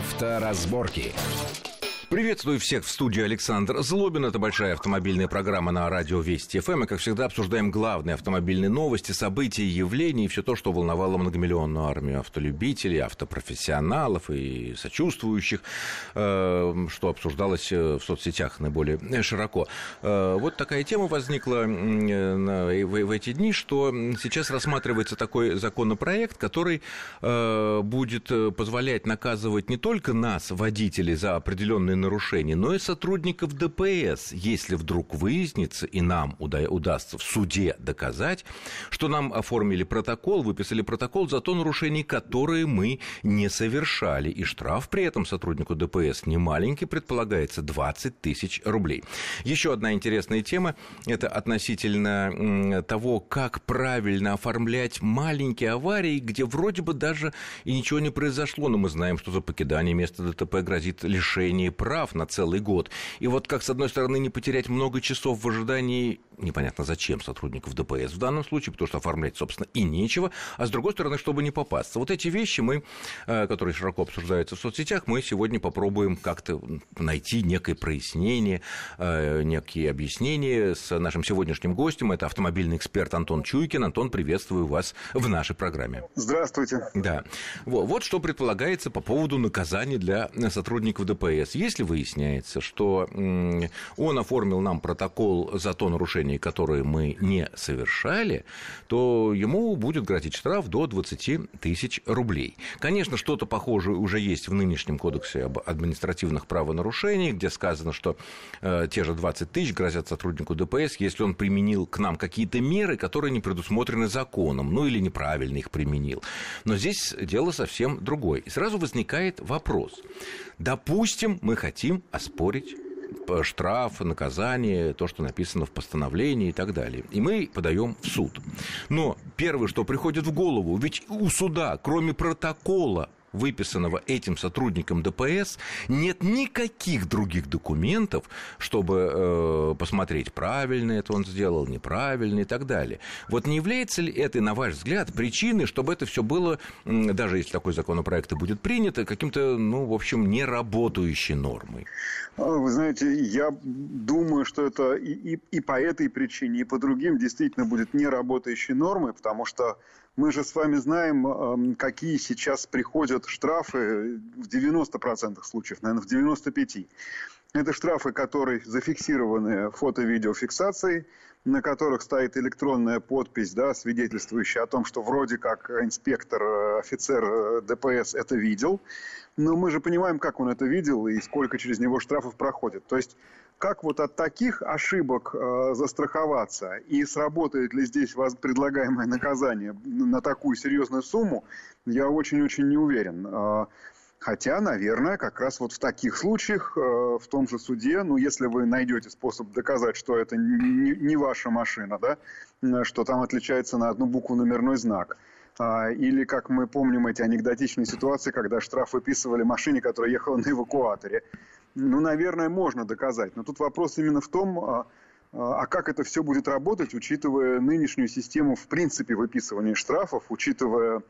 Авторазборки. Приветствую всех в студии Александр Злобин. Это большая автомобильная программа на радио Вести ФМ. Эм. И, как всегда, обсуждаем главные автомобильные новости, события, явления и все то, что волновало многомиллионную армию автолюбителей, автопрофессионалов и сочувствующих, э, что обсуждалось э, в соцсетях наиболее широко. Э, вот такая тема возникла в эти дни, что сейчас рассматривается такой законопроект, который будет позволять наказывать не только нас, водителей, за определенные нарушений, но и сотрудников ДПС, если вдруг выяснится и нам удастся в суде доказать, что нам оформили протокол, выписали протокол за то нарушение, которые мы не совершали. И штраф при этом сотруднику ДПС не маленький, предполагается 20 тысяч рублей. Еще одна интересная тема – это относительно того, как правильно оформлять маленькие аварии, где вроде бы даже и ничего не произошло, но мы знаем, что за покидание места ДТП грозит лишение прав прав на целый год. И вот как, с одной стороны, не потерять много часов в ожидании, непонятно зачем, сотрудников ДПС в данном случае, потому что оформлять, собственно, и нечего, а с другой стороны, чтобы не попасться. Вот эти вещи мы, э, которые широко обсуждаются в соцсетях, мы сегодня попробуем как-то найти некое прояснение, э, некие объяснения с нашим сегодняшним гостем. Это автомобильный эксперт Антон Чуйкин. Антон, приветствую вас в нашей программе. Здравствуйте. Да. Вот что предполагается по поводу наказания для сотрудников ДПС. Если если выясняется, что он оформил нам протокол за то нарушение, которое мы не совершали, то ему будет грозить штраф до 20 тысяч рублей. Конечно, что-то похожее уже есть в нынешнем кодексе об административных правонарушениях, где сказано, что э, те же 20 тысяч грозят сотруднику ДПС, если он применил к нам какие-то меры, которые не предусмотрены законом, ну или неправильно их применил. Но здесь дело совсем другое. И сразу возникает вопрос. Допустим, мы хотим оспорить штраф, наказание, то, что написано в постановлении и так далее. И мы подаем в суд. Но первое, что приходит в голову, ведь у суда, кроме протокола выписанного этим сотрудником ДПС, нет никаких других документов, чтобы э, посмотреть, правильно это он сделал, неправильно и так далее. Вот не является ли это, на ваш взгляд, причиной, чтобы это все было, даже если такой законопроект и будет принят, каким-то, ну, в общем, неработающей нормой? А, вы знаете, я думаю, что это и, и, и по этой причине, и по другим действительно будет неработающей нормой, потому что мы же с вами знаем, какие сейчас приходят штрафы в 90% случаев, наверное, в 95%. Это штрафы, которые зафиксированы фото-видеофиксацией, на которых стоит электронная подпись, да, свидетельствующая о том, что вроде как инспектор, э, офицер э, ДПС это видел. Но мы же понимаем, как он это видел и сколько через него штрафов проходит. То есть как вот от таких ошибок э, застраховаться и сработает ли здесь вас предлагаемое наказание на такую серьезную сумму, я очень-очень не уверен. Э, хотя, наверное, как раз вот в таких случаях э, в том же суде, ну, если вы найдете способ доказать, что это не, не ваша машина, да, что там отличается на одну букву номерной знак, а, или, как мы помним, эти анекдотичные ситуации, когда штраф выписывали машине, которая ехала на эвакуаторе. Ну, наверное, можно доказать. Но тут вопрос именно в том, а, а, как это все будет работать, учитывая нынешнюю систему, в принципе, выписывания штрафов, учитывая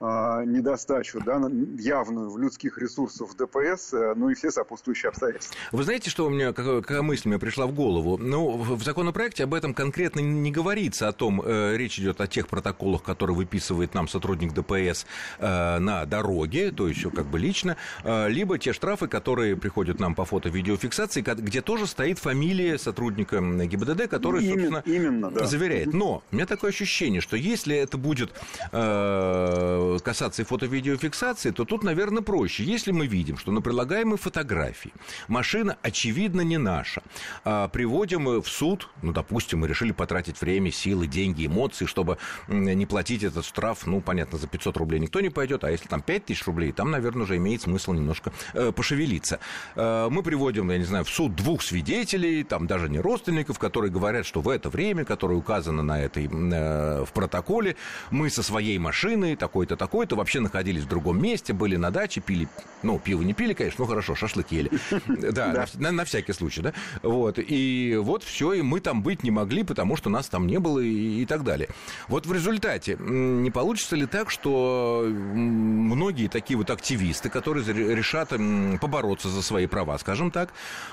недостачу да, явную в людских ресурсах ДПС, э, ну и все сопутствующие обстоятельства. Вы знаете, что у меня, какая, какая мысль мне пришла в голову? Ну, в законопроекте об этом конкретно не говорится, о том, э, речь идет о тех протоколах, которые выписывает нам сотрудник ДПС э, на дороге, то есть как бы лично, э, либо те штрафы, которые приходят нам по фото-видеофиксации, где тоже стоит фамилия сотрудника ГИБДД, который, именно, собственно, именно, да. заверяет. Но у меня такое ощущение, что если это будет... Э, касаться и фото-видеофиксации, то тут, наверное, проще. Если мы видим, что на прилагаемой фотографии машина, очевидно, не наша, а приводим в суд, ну, допустим, мы решили потратить время, силы, деньги, эмоции, чтобы не платить этот штраф, ну, понятно, за 500 рублей никто не пойдет, а если там 5000 рублей, там, наверное, уже имеет смысл немножко э, пошевелиться. Э, мы приводим, я не знаю, в суд двух свидетелей, там даже не родственников, которые говорят, что в это время, которое указано на этой, э, в протоколе, мы со своей машиной такой-то, такой такой-то, вообще находились в другом месте, были на даче, пили, ну, пиво не пили, конечно, ну, хорошо, шашлык ели. Да, на всякий случай, да. Вот, и вот все, и мы там быть не могли, потому что нас там не было и так далее. Вот в результате не получится ли так, что многие такие вот активисты, которые решат побороться за свои права, скажем так,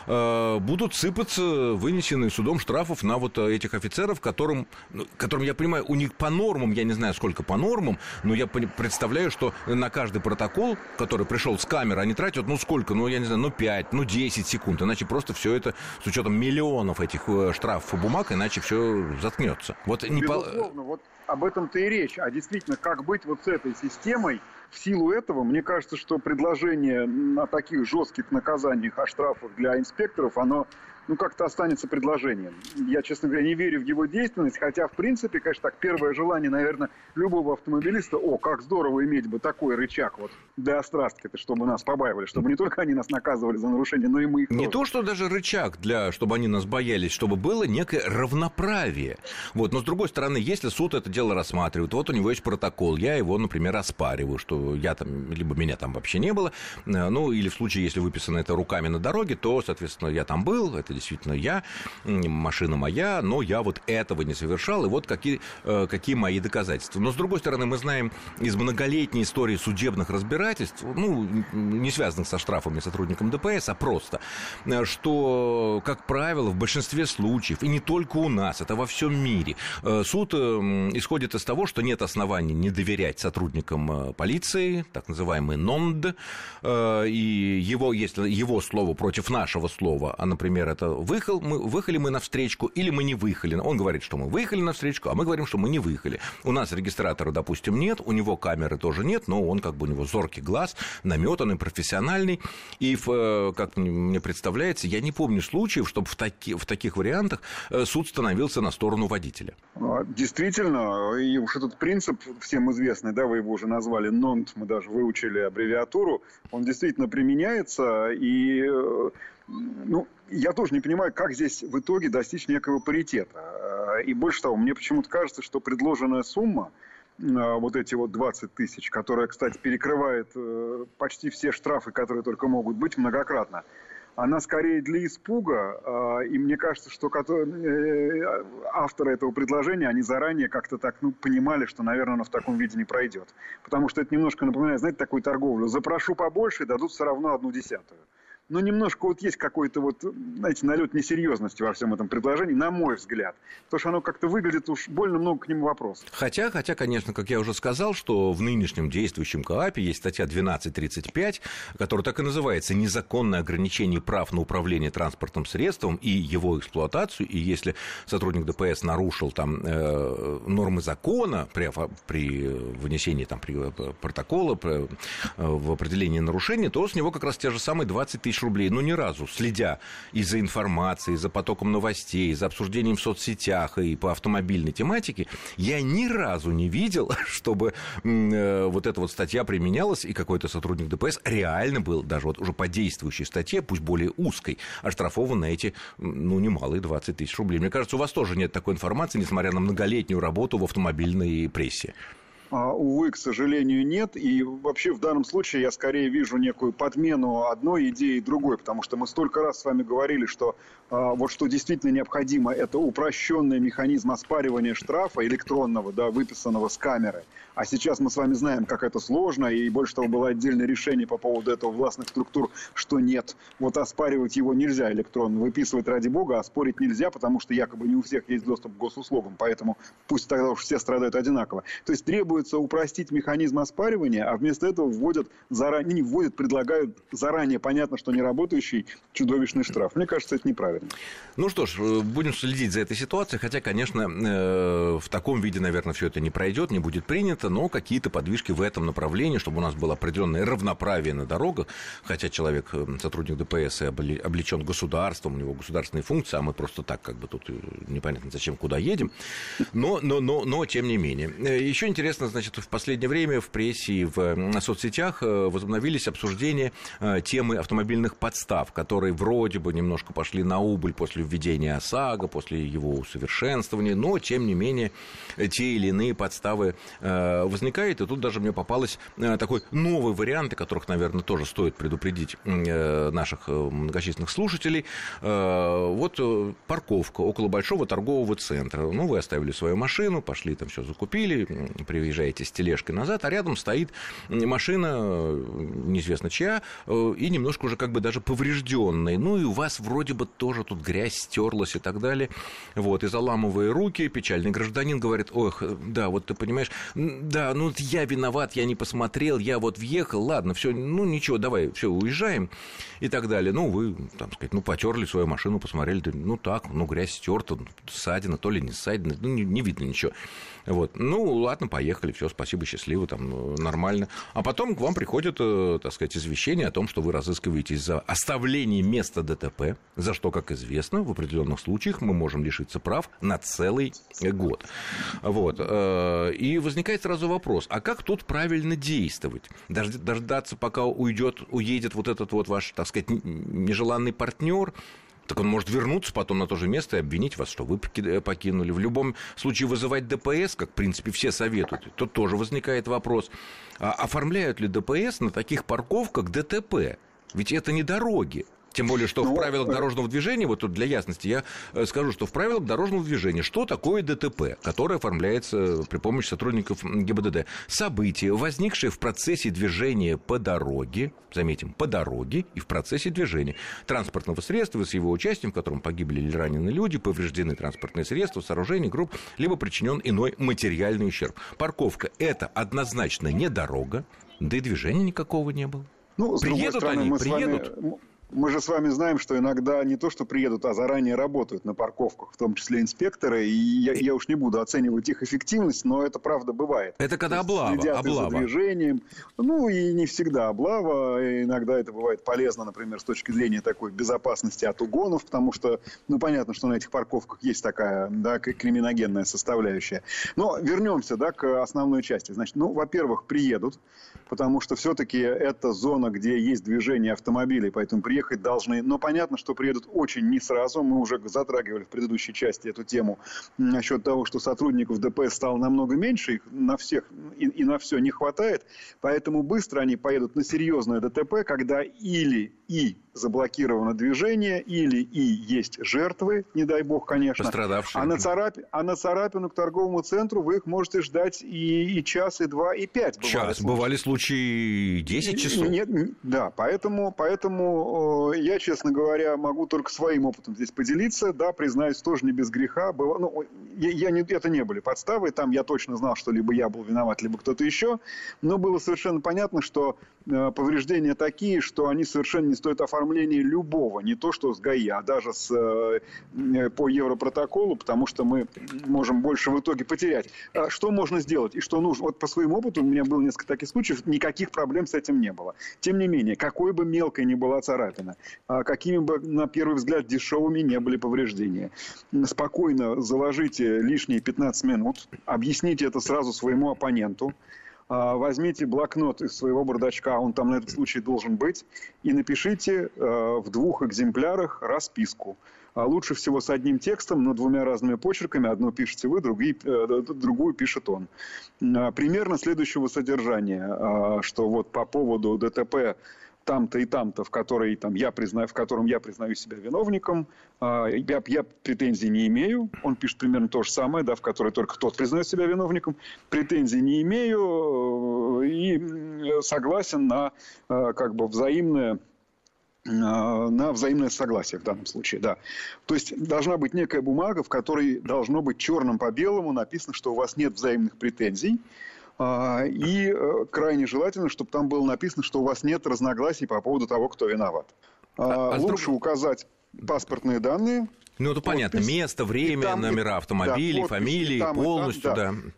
э, будут сыпаться вынесенные судом штрафов на вот этих офицеров, которым, ну, которым, я понимаю, у них по нормам, я не знаю, сколько по нормам, но я представляю, что на каждый протокол, который пришел с камеры, они тратят, ну, сколько, ну, я не знаю, ну, 5, ну, 10 секунд, иначе просто все это с учетом миллионов этих э, штрафов и бумаг, иначе все заткнется. Вот не Безусловно, по... вот об этом-то и речь. А действительно, как быть вот с этой системой, в силу этого, мне кажется, что предложение на таких жестких наказаниях о штрафах для инспекторов, оно ну, как-то останется предложением. Я, честно говоря, не верю в его действенность, хотя, в принципе, конечно, так, первое желание, наверное, любого автомобилиста, о, как здорово иметь бы такой рычаг вот для острастки, чтобы нас побаивали, чтобы не только они нас наказывали за нарушение, но и мы их Не тоже. то, что даже рычаг для, чтобы они нас боялись, чтобы было некое равноправие. Вот, но с другой стороны, если суд это дело рассматривает, вот у него есть протокол, я его, например, оспариваю, что я там, либо меня там вообще не было, э, ну, или в случае, если выписано это руками на дороге, то, соответственно, я там был, это действительно я, машина моя, но я вот этого не совершал, и вот какие, э, какие мои доказательства. Но, с другой стороны, мы знаем из многолетней истории судебных разбирательств, ну, не связанных со штрафами сотрудникам ДПС, а просто, э, что, как правило, в большинстве случаев, и не только у нас, это во всем мире, суд исходит из того, что нет оснований не доверять сотрудникам полиции, так называемый НОНД, и его, если его слово против нашего слова, а, например, это выехал, мы, выехали мы на встречку или мы не выехали. Он говорит, что мы выехали на встречку, а мы говорим, что мы не выехали. У нас регистратора, допустим, нет, у него камеры тоже нет, но он как бы у него зоркий глаз, наметанный, профессиональный. И, в, как мне представляется, я не помню случаев, чтобы в, таки, в таких вариантах э, суд становился на сторону водителя. А, действительно, и уж этот принцип всем известный, да, вы его уже назвали НОНТ, мы даже выучили аббревиатуру, он действительно применяется, и э, ну, я тоже не понимаю, как здесь в итоге достичь некого паритета. И больше того, мне почему-то кажется, что предложенная сумма, а, вот эти вот 20 тысяч, которая, кстати, перекрывает э, почти все штрафы, которые только могут быть многократно, она скорее для испуга, а, и мне кажется, что э, авторы этого предложения, они заранее как-то так ну, понимали, что, наверное, оно в таком виде не пройдет. Потому что это немножко напоминает, знаете, такую торговлю. Запрошу побольше, дадут все равно одну десятую но немножко вот есть какой-то вот, знаете, налет несерьезности во всем этом предложении, на мой взгляд. Потому что оно как-то выглядит уж больно много к нему вопросов. Хотя, хотя, конечно, как я уже сказал, что в нынешнем действующем КОАПе есть статья 1235, которая так и называется «Незаконное ограничение прав на управление транспортным средством и его эксплуатацию». И если сотрудник ДПС нарушил там э, нормы закона при, при вынесении там, при, э, протокола при, э, в определении нарушения, то с него как раз те же самые 20 тысяч рублей, но ни разу, следя и за информацией, за потоком новостей, за обсуждением в соцсетях и по автомобильной тематике, я ни разу не видел, чтобы э, вот эта вот статья применялась, и какой-то сотрудник ДПС реально был, даже вот уже по действующей статье, пусть более узкой, оштрафован на эти, ну, немалые 20 тысяч рублей. Мне кажется, у вас тоже нет такой информации, несмотря на многолетнюю работу в автомобильной прессе. А, увы, к сожалению, нет. И вообще в данном случае я скорее вижу некую подмену одной идеи другой, потому что мы столько раз с вами говорили, что а, вот что действительно необходимо, это упрощенный механизм оспаривания штрафа электронного, да, выписанного с камеры. А сейчас мы с вами знаем, как это сложно, и больше того, было отдельное решение по поводу этого властных структур, что нет, вот оспаривать его нельзя электронно, выписывать ради бога, а спорить нельзя, потому что якобы не у всех есть доступ к госуслугам, поэтому пусть тогда уж все страдают одинаково. То есть требуется упростить механизм оспаривания, а вместо этого вводят заранее, не вводят, предлагают заранее, понятно, что не работающий чудовищный штраф. Мне кажется, это неправильно. Ну что ж, э, будем следить за этой ситуацией, хотя, конечно, э, в таком виде, наверное, все это не пройдет, не будет принято, но какие-то подвижки в этом направлении, чтобы у нас было определенное равноправие на дорогах, хотя человек, э, сотрудник ДПС, облечен государством, у него государственные функции, а мы просто так как бы тут непонятно зачем, куда едем, но, но, но, но тем не менее. Еще интересно значит, в последнее время в прессе и в соцсетях э, возобновились обсуждения э, темы автомобильных подстав, которые вроде бы немножко пошли на убыль после введения ОСАГО, после его усовершенствования, но, тем не менее, те или иные подставы возникают. И тут даже мне попалось такой новый вариант, о которых, наверное, тоже стоит предупредить наших многочисленных слушателей. Вот парковка около большого торгового центра. Ну, вы оставили свою машину, пошли там все закупили, приезжаете с тележкой назад, а рядом стоит машина, неизвестно чья, э, и немножко уже как бы даже поврежденная. Ну, и у вас вроде бы тоже тут грязь стерлась и так далее. Вот, и заламывая руки, печальный гражданин говорит, ох, да, вот ты понимаешь, да, ну, я виноват, я не посмотрел, я вот въехал, ладно, все, ну, ничего, давай, все, уезжаем и так далее. Ну, вы, там сказать, ну, потерли свою машину, посмотрели, ну, так, ну, грязь стерта, ссадина, то ли не ссадина, ну, не, не видно ничего. Вот. Ну, ладно, поехали, все, спасибо, счастливо, там, нормально. А потом к вам приходит, э, так сказать, извещение о том, что вы разыскиваетесь за оставление места ДТП, за что, как известно, в определенных случаях мы можем лишиться прав на целый год. Вот. Э, и возникает сразу вопрос, а как тут правильно действовать? Дождаться, пока уйдет, уедет вот этот вот ваш, так сказать, нежеланный партнер, так он может вернуться потом на то же место и обвинить вас, что вы покинули. В любом случае вызывать ДПС, как, в принципе, все советуют, тут тоже возникает вопрос. А оформляют ли ДПС на таких парковках ДТП? Ведь это не дороги. Тем более, что ну, в правилах э, дорожного движения, вот тут для ясности я э, скажу, что в правилах дорожного движения, что такое ДТП, которое оформляется при помощи сотрудников ГИБДД? События, возникшие в процессе движения по дороге, заметим, по дороге и в процессе движения транспортного средства с его участием, в котором погибли или ранены люди, повреждены транспортные средства, сооружения, групп, либо причинен иной материальный ущерб. Парковка – это однозначно не дорога, да и движения никакого не было. Ну, приедут стороны, они, приедут. Вами мы же с вами знаем, что иногда не то, что приедут, а заранее работают на парковках, в том числе инспекторы. И я, я уж не буду оценивать их эффективность, но это правда бывает. Это когда облава. Следят облава. за движением. Ну, и не всегда облава. Иногда это бывает полезно, например, с точки зрения такой безопасности от угонов, потому что, ну, понятно, что на этих парковках есть такая, да, криминогенная составляющая. Но вернемся, да, к основной части. Значит, ну, во-первых, приедут, потому что все-таки это зона, где есть движение автомобилей, поэтому приедут приехать должны. Но понятно, что приедут очень не сразу. Мы уже затрагивали в предыдущей части эту тему насчет того, что сотрудников ДПС стало намного меньше, их на всех и, и на все не хватает. Поэтому быстро они поедут на серьезное ДТП, когда или и заблокировано движение, или и есть жертвы, не дай бог, конечно. Пострадавшие. А на, царап... а на царапину к торговому центру вы их можете ждать и, и час, и два, и пять. Час. Случаи. Бывали случаи 10 часов. Нет, да, поэтому, я, честно говоря, могу только своим опытом здесь поделиться. Да, признаюсь, тоже не без греха. Было, ну, я, я не, это не были подставы. Там я точно знал, что либо я был виноват, либо кто-то еще. Но было совершенно понятно, что э, повреждения такие, что они совершенно не стоят оформления любого, не то что с ГАИ, а даже с, э, по Европротоколу, потому что мы можем больше в итоге потерять. А что можно сделать и что нужно? Вот по своему опыту, у меня было несколько таких случаев, никаких проблем с этим не было. Тем не менее, какой бы мелкой ни была царапина, а какими бы, на первый взгляд, дешевыми не были повреждения, спокойно заложите лишние 15 минут, объясните это сразу своему оппоненту, а, возьмите блокнот из своего бардачка, он там на этот случай должен быть, и напишите э, в двух экземплярах расписку. А лучше всего с одним текстом, но двумя разными почерками. Одну пишете вы, другие, э, другую пишет он. А, примерно следующего содержания, что вот по поводу ДТП там-то и там-то, в, которой, там, я признаю, в котором я признаю себя виновником, а, я, я претензий не имею. Он пишет примерно то же самое, да, в которой только тот признает себя виновником. Претензий не имею э, и согласен на э, как бы взаимное э, на взаимное согласие в данном случае, да. То есть должна быть некая бумага, в которой должно быть черным по белому написано, что у вас нет взаимных претензий, и э, крайне желательно, чтобы там было написано, что у вас нет разногласий по поводу того, кто виноват. А, а Лучше друг... указать паспортные данные. Ну, это подпись, понятно. Место, время, там, номера автомобилей, да, подпись, фамилии, там, полностью, там, да. да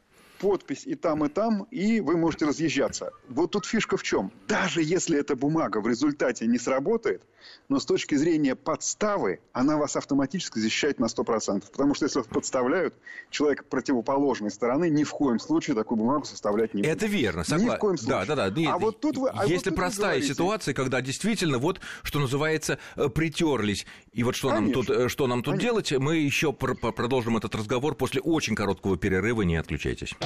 подпись и там, и там, и вы можете разъезжаться. Вот тут фишка в чем? Даже если эта бумага в результате не сработает, но с точки зрения подставы, она вас автоматически защищает на 100%. Потому что если вас подставляют, человек противоположной стороны ни в коем случае такую бумагу составлять не будет. Это верно, согласен. Ни в коем случае. Да, да, да. А вот тут вы, а Если вот простая говорите... ситуация, когда действительно, вот, что называется, э, притерлись, и вот что нам тут, э, что нам тут делать, мы еще продолжим этот разговор после очень короткого перерыва, не отключайтесь.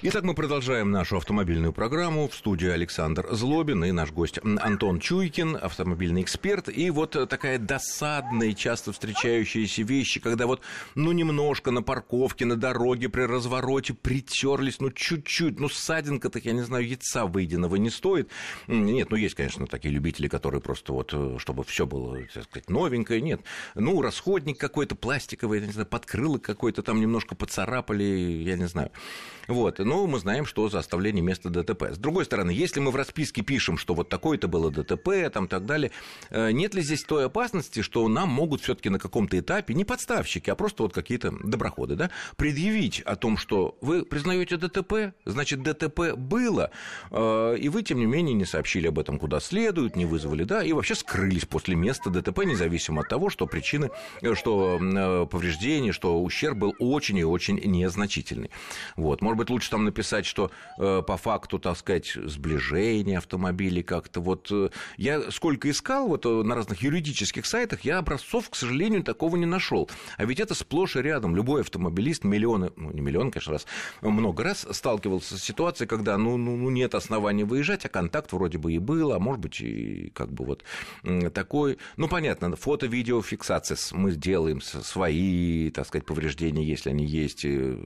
Итак, мы продолжаем нашу автомобильную программу. В студии Александр Злобин и наш гость Антон Чуйкин, автомобильный эксперт. И вот такая досадная, часто встречающаяся вещи, когда вот, ну, немножко на парковке, на дороге, при развороте притерлись, ну, чуть-чуть, ну, ссадинка-то, я не знаю, яйца выеденного не стоит. Нет, ну, есть, конечно, такие любители, которые просто вот, э, чтобы все было, так сказать, новенькое, нет. Ну, расходник какой-то пластиковый, я не знаю, подкрылок какой-то там немножко поцарапали, я не знаю. Вот но мы знаем, что за оставление места ДТП. С другой стороны, если мы в расписке пишем, что вот такое-то было ДТП, там так далее, э, нет ли здесь той опасности, что нам могут все-таки на каком-то этапе, не подставщики, а просто вот какие-то доброходы, да, предъявить о том, что вы признаете ДТП, значит, ДТП было, э, и вы, тем не менее, не сообщили об этом куда следует, не вызвали, да, и вообще скрылись после места ДТП, независимо от того, что причины, э, что повреждения, что ущерб был очень и очень незначительный. Вот, может быть, лучше там написать, что э, по факту, так сказать, сближение автомобилей как-то. Вот э, я сколько искал вот э, на разных юридических сайтах, я образцов, к сожалению, такого не нашел. А ведь это сплошь и рядом. Любой автомобилист миллионы, ну не миллион, конечно, раз, много раз сталкивался с ситуацией, когда ну, ну, ну нет оснований выезжать, а контакт вроде бы и был, а может быть и как бы вот такой. Ну понятно, фото-видеофиксация мы делаем свои, так сказать, повреждения, если они есть, э,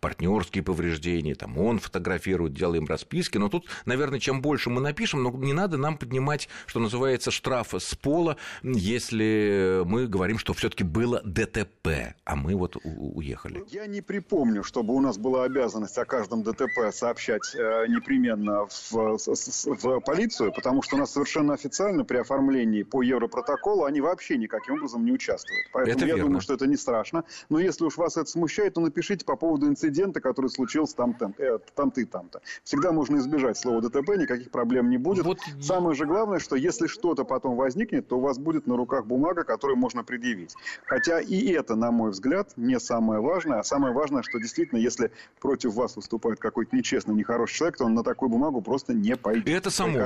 партнерские повреждения компании, там он фотографирует, делаем расписки, но тут, наверное, чем больше мы напишем, но не надо нам поднимать, что называется, штраф с пола, если мы говорим, что все таки было ДТП, а мы вот уехали. Я не припомню, чтобы у нас была обязанность о каждом ДТП сообщать э, непременно в, в полицию, потому что у нас совершенно официально при оформлении по Европротоколу они вообще никаким образом не участвуют. Поэтому это я верно. думаю, что это не страшно. Но если уж вас это смущает, то напишите по поводу инцидента, который случился там там, э, там-то и там-то. Всегда можно избежать слова ДТП, никаких проблем не будет. Вот... Самое же главное, что если что-то потом возникнет, то у вас будет на руках бумага, которую можно предъявить. Хотя и это, на мой взгляд, не самое важное. А самое важное, что действительно, если против вас выступает какой-то нечестный, нехороший человек, то он на такую бумагу просто не пойдет. И это само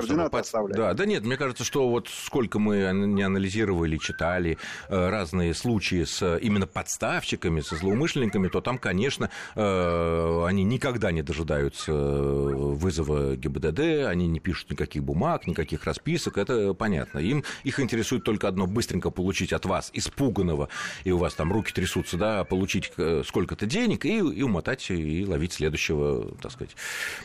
собой. Да, да нет, мне кажется, что вот сколько мы не анализировали, читали э, разные случаи с именно подставщиками, со злоумышленниками, то там, конечно, э, они никогда никогда не дожидаются э, вызова ГИБДД, они не пишут никаких бумаг, никаких расписок, это понятно. Им их интересует только одно, быстренько получить от вас, испуганного, и у вас там руки трясутся, да, получить э, сколько-то денег и, и умотать, и ловить следующего, так сказать,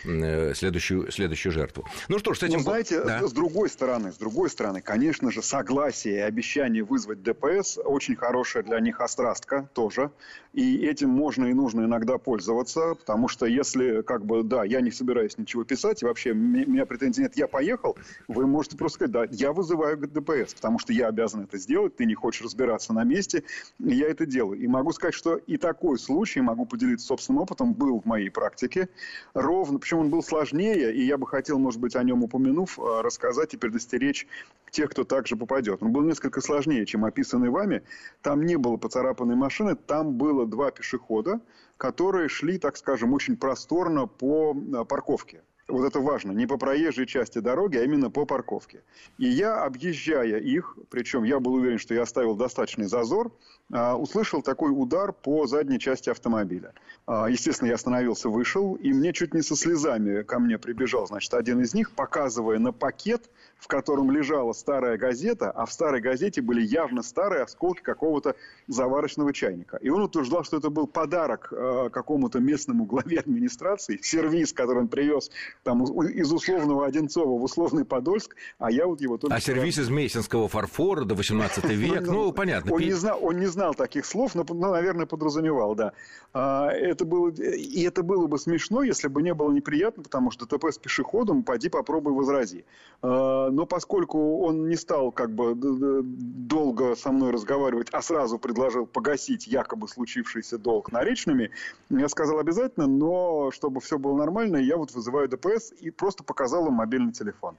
э, следующую, следующую жертву. Ну что ж, с этим... Ну, знаете, да. с другой стороны, с другой стороны, конечно же, согласие и обещание вызвать ДПС очень хорошая для них острастка тоже, и этим можно и нужно иногда пользоваться, потому что если если, как бы, да, я не собираюсь ничего писать, и вообще у меня претензий нет, я поехал, вы можете просто сказать, да, я вызываю ДПС, потому что я обязан это сделать, ты не хочешь разбираться на месте, я это делаю. И могу сказать, что и такой случай, могу поделиться собственным опытом, был в моей практике. Ровно, причем он был сложнее, и я бы хотел, может быть, о нем упомянув, э, рассказать и предостеречь тех, кто также попадет. Он был несколько сложнее, чем описанный вами. Там не было поцарапанной машины, там было два пешехода, которые шли, так скажем, очень просторно по э, парковке. Вот это важно, не по проезжей части дороги, а именно по парковке. И я, объезжая их, причем я был уверен, что я оставил достаточный зазор, услышал такой удар по задней части автомобиля. А, естественно, я остановился, вышел, и мне чуть не со слезами ко мне прибежал, значит, один из них, показывая на пакет, в котором лежала старая газета, а в старой газете были явно старые осколки какого-то заварочного чайника. И он утверждал, что это был подарок э, какому-то местному главе администрации, сервис, который он привез там, из условного Одинцова в условный Подольск, а я вот его только... А сервис из Мейсинского фарфора до 18 век, ну, ну, понятно. Он не, знал, он не знал таких слов, но, ну, наверное, подразумевал, да. А, это было, и это было бы смешно, если бы не было неприятно, потому что ДТП с пешеходом, пойди попробуй возрази. А, но поскольку он не стал как бы долго со мной разговаривать, а сразу предложил погасить якобы случившийся долг наличными, я сказал обязательно, но чтобы все было нормально, я вот вызываю ДПС и просто показал им мобильный телефон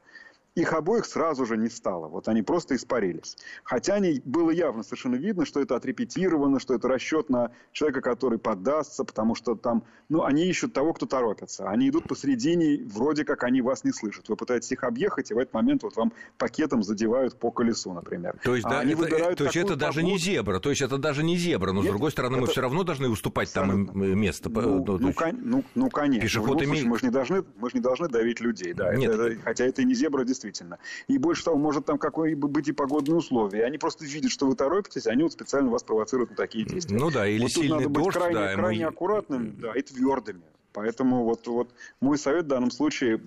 их обоих сразу же не стало. Вот они просто испарились. Хотя они, было явно совершенно видно, что это отрепетировано, что это расчет на человека, который поддастся, потому что там, ну, они ищут того, кто торопится. Они идут посредине, вроде как они вас не слышат. Вы пытаетесь их объехать, и в этот момент вот вам пакетом задевают по колесу, например. То есть, а да, они это, выбирают то есть это даже не зебра, то есть это даже не зебра, но Нет, с другой стороны это... мы все равно должны уступать там место. Ну, ну, ну, кон... ну, ну, конечно. Пешеход имеет... мы же не должны, мы же не должны давить людей, да. Нет. Это, это, хотя это и не зебра, действительно действительно. И больше того, может там какое-нибудь быть и погодные условия. Они просто видят, что вы торопитесь, они вот специально вас провоцируют на такие действия. Ну да, или вот сильный надо дождь. Быть крайне, да, крайне мы... аккуратным да, и твердыми. Поэтому вот, вот мой совет в данном случае,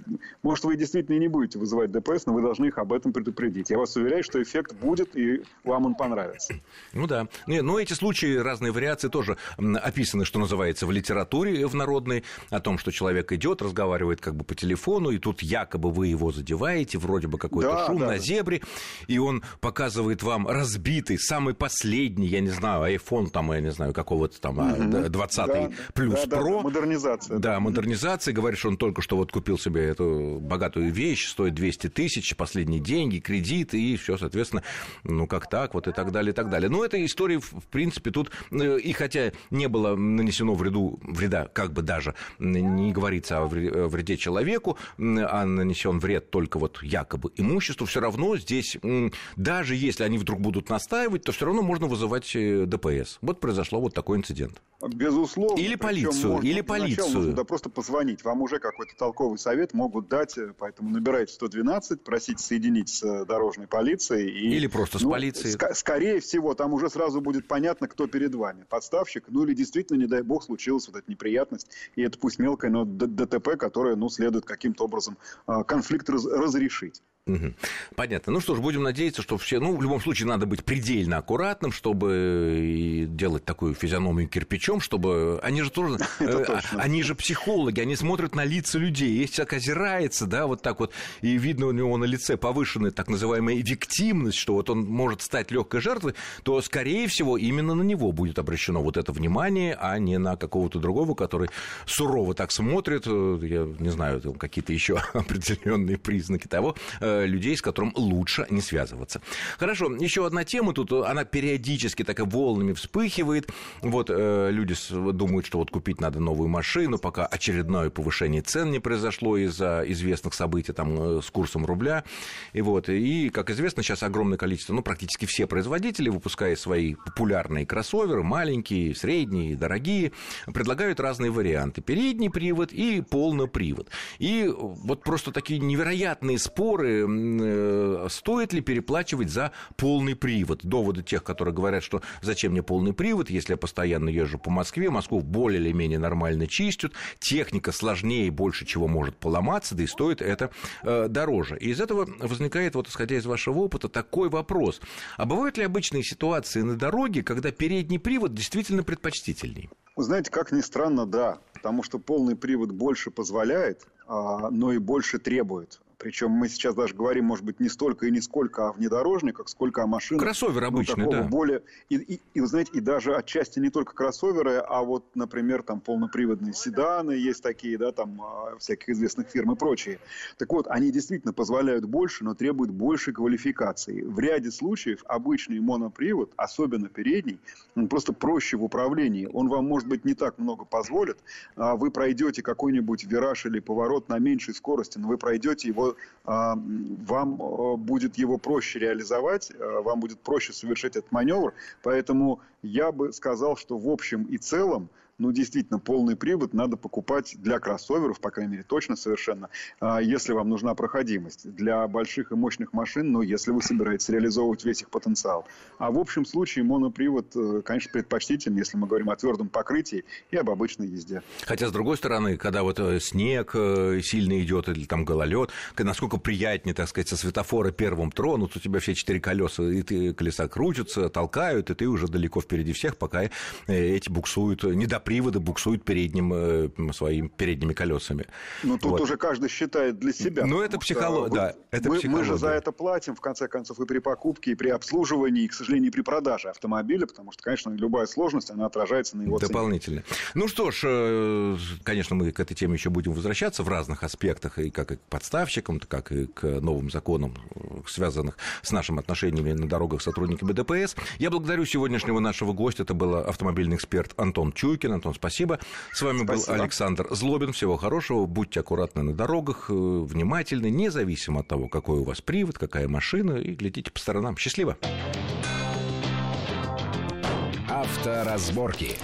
может, вы действительно не будете вызывать ДПС, но вы должны их об этом предупредить. Я вас уверяю, что эффект будет, и вам он понравится. Ну да. Но ну, эти случаи, разные вариации тоже описаны, что называется, в литературе в народной, о том, что человек идет, разговаривает как бы по телефону, и тут якобы вы его задеваете, вроде бы какой-то да, шум да. на зебре, и он показывает вам разбитый, самый последний, я не знаю, iPhone там, я не знаю, какого-то там, угу. 20 да, плюс да, Pro. Да, модернизация. Да, модернизация. Говорит, что он только что вот купил себе эту богатую вещь, стоит 200 тысяч, последние деньги, кредит, и все, соответственно, ну как так, вот и так далее, и так далее. Но эта история, в принципе, тут, э, и хотя не было нанесено вреду, вреда, как бы даже не говорится о вреде человеку, а нанесен вред только вот якобы имуществу, все равно здесь, даже если они вдруг будут настаивать, то все равно можно вызывать э, ДПС. Вот произошло вот такой инцидент. Безусловно. Или полицию, или полицию да, просто позвонить. Вам уже какой-то толковый совет могут дать, э, поэтому набирайте 112, просите соединить с э, дорожной полицией. И, или просто с ну, полицией. Ск- скорее всего, там уже сразу будет понятно, кто перед вами. Подставщик, ну или действительно, не дай бог, случилась вот эта неприятность. И это пусть мелкое, но ДТП, которое, ну, следует каким-то образом а, конфликт раз- разрешить. Угу. Понятно. Ну что ж, будем надеяться, что все... Ну, в любом случае, надо быть предельно аккуратным, чтобы делать такую физиономию кирпичом, чтобы... Они же тоже... Э, они же психологи, они смотрят на лица людей. Если человек озирается, да, вот так вот, и видно у него на лице повышенная так называемая виктимность, что вот он может стать легкой жертвой, то, скорее всего, именно на него будет обращено вот это внимание, а не на какого-то другого, который сурово так смотрит, э, я не знаю, какие-то еще определенные признаки того, э, людей, с которым лучше не связываться. Хорошо, еще одна тема тут, она периодически так и волнами вспыхивает. Вот э, люди думают, что вот купить надо новую машину, пока очередное повышение цен не произошло из-за известных событий там э, с курсом рубля. И вот, и, как известно, сейчас огромное количество, ну, практически все производители, выпуская свои популярные кроссоверы, маленькие, средние, дорогие, предлагают разные варианты. Передний привод и полный привод. И вот просто такие невероятные споры Э, стоит ли переплачивать за полный привод. Доводы тех, которые говорят, что зачем мне полный привод, если я постоянно езжу по Москве, Москву более или менее нормально чистят, техника сложнее, больше чего может поломаться, да и стоит это э, дороже. И из этого возникает, вот исходя из вашего опыта, такой вопрос. А бывают ли обычные ситуации на дороге, когда передний привод действительно предпочтительней? Вы знаете, как ни странно, да. Потому что полный привод больше позволяет, а, но и больше требует. Причем мы сейчас даже говорим, может быть, не столько и не сколько о внедорожниках, сколько о машинах. Кроссовер ну, обычный, да. Более... И, и, и, вы знаете, и даже отчасти не только кроссоверы, а вот, например, там полноприводные седаны есть такие, да, там а, всяких известных фирм и прочие. Так вот, они действительно позволяют больше, но требуют большей квалификации. В ряде случаев обычный монопривод, особенно передний, он просто проще в управлении. Он вам, может быть, не так много позволит. А вы пройдете какой-нибудь вираж или поворот на меньшей скорости, но вы пройдете его а, вам а, будет его проще реализовать, а, вам будет проще совершить этот маневр. Поэтому я бы сказал, что в общем и целом ну, действительно, полный привод надо покупать для кроссоверов, по крайней мере, точно совершенно, а, если вам нужна проходимость. Для больших и мощных машин, ну, если вы собираетесь реализовывать весь их потенциал. А в общем случае монопривод, э, конечно, предпочтителен, если мы говорим о твердом покрытии и об обычной езде. Хотя, с другой стороны, когда вот э, снег э, сильно идет или там гололед, насколько приятнее, так сказать, со светофора первым тронут, у тебя все четыре колеса, и ты, колеса крутятся, толкают, и ты уже далеко впереди всех, пока эти буксуют, недоприводы буксуют передним, своим передними колесами. Ну, тут вот. уже каждый считает для себя. Ну, это психология, да, это мы, психология. Мы же за это платим, в конце концов, и при покупке, и при обслуживании, и, к сожалению, и при продаже автомобиля, потому что, конечно, любая сложность, она отражается на его Дополнительно. цене. Ну что ж, э, конечно, мы к этой теме еще будем возвращаться в разных аспектах, и как и к подставщикам, как и к новым законам, связанных с нашими отношениями на дорогах с сотрудниками ДПС. Я благодарю сегодняшнего нашего гостя, это был автомобильный эксперт Антон Чуйкин. Антон, спасибо. С вами спасибо. был Александр Злобин. Всего хорошего, будьте аккуратны на дорогах, э, внимательны, независимо от того, какой у вас привод, какая машина, и глядите по сторонам. Счастливо! Авторазборки.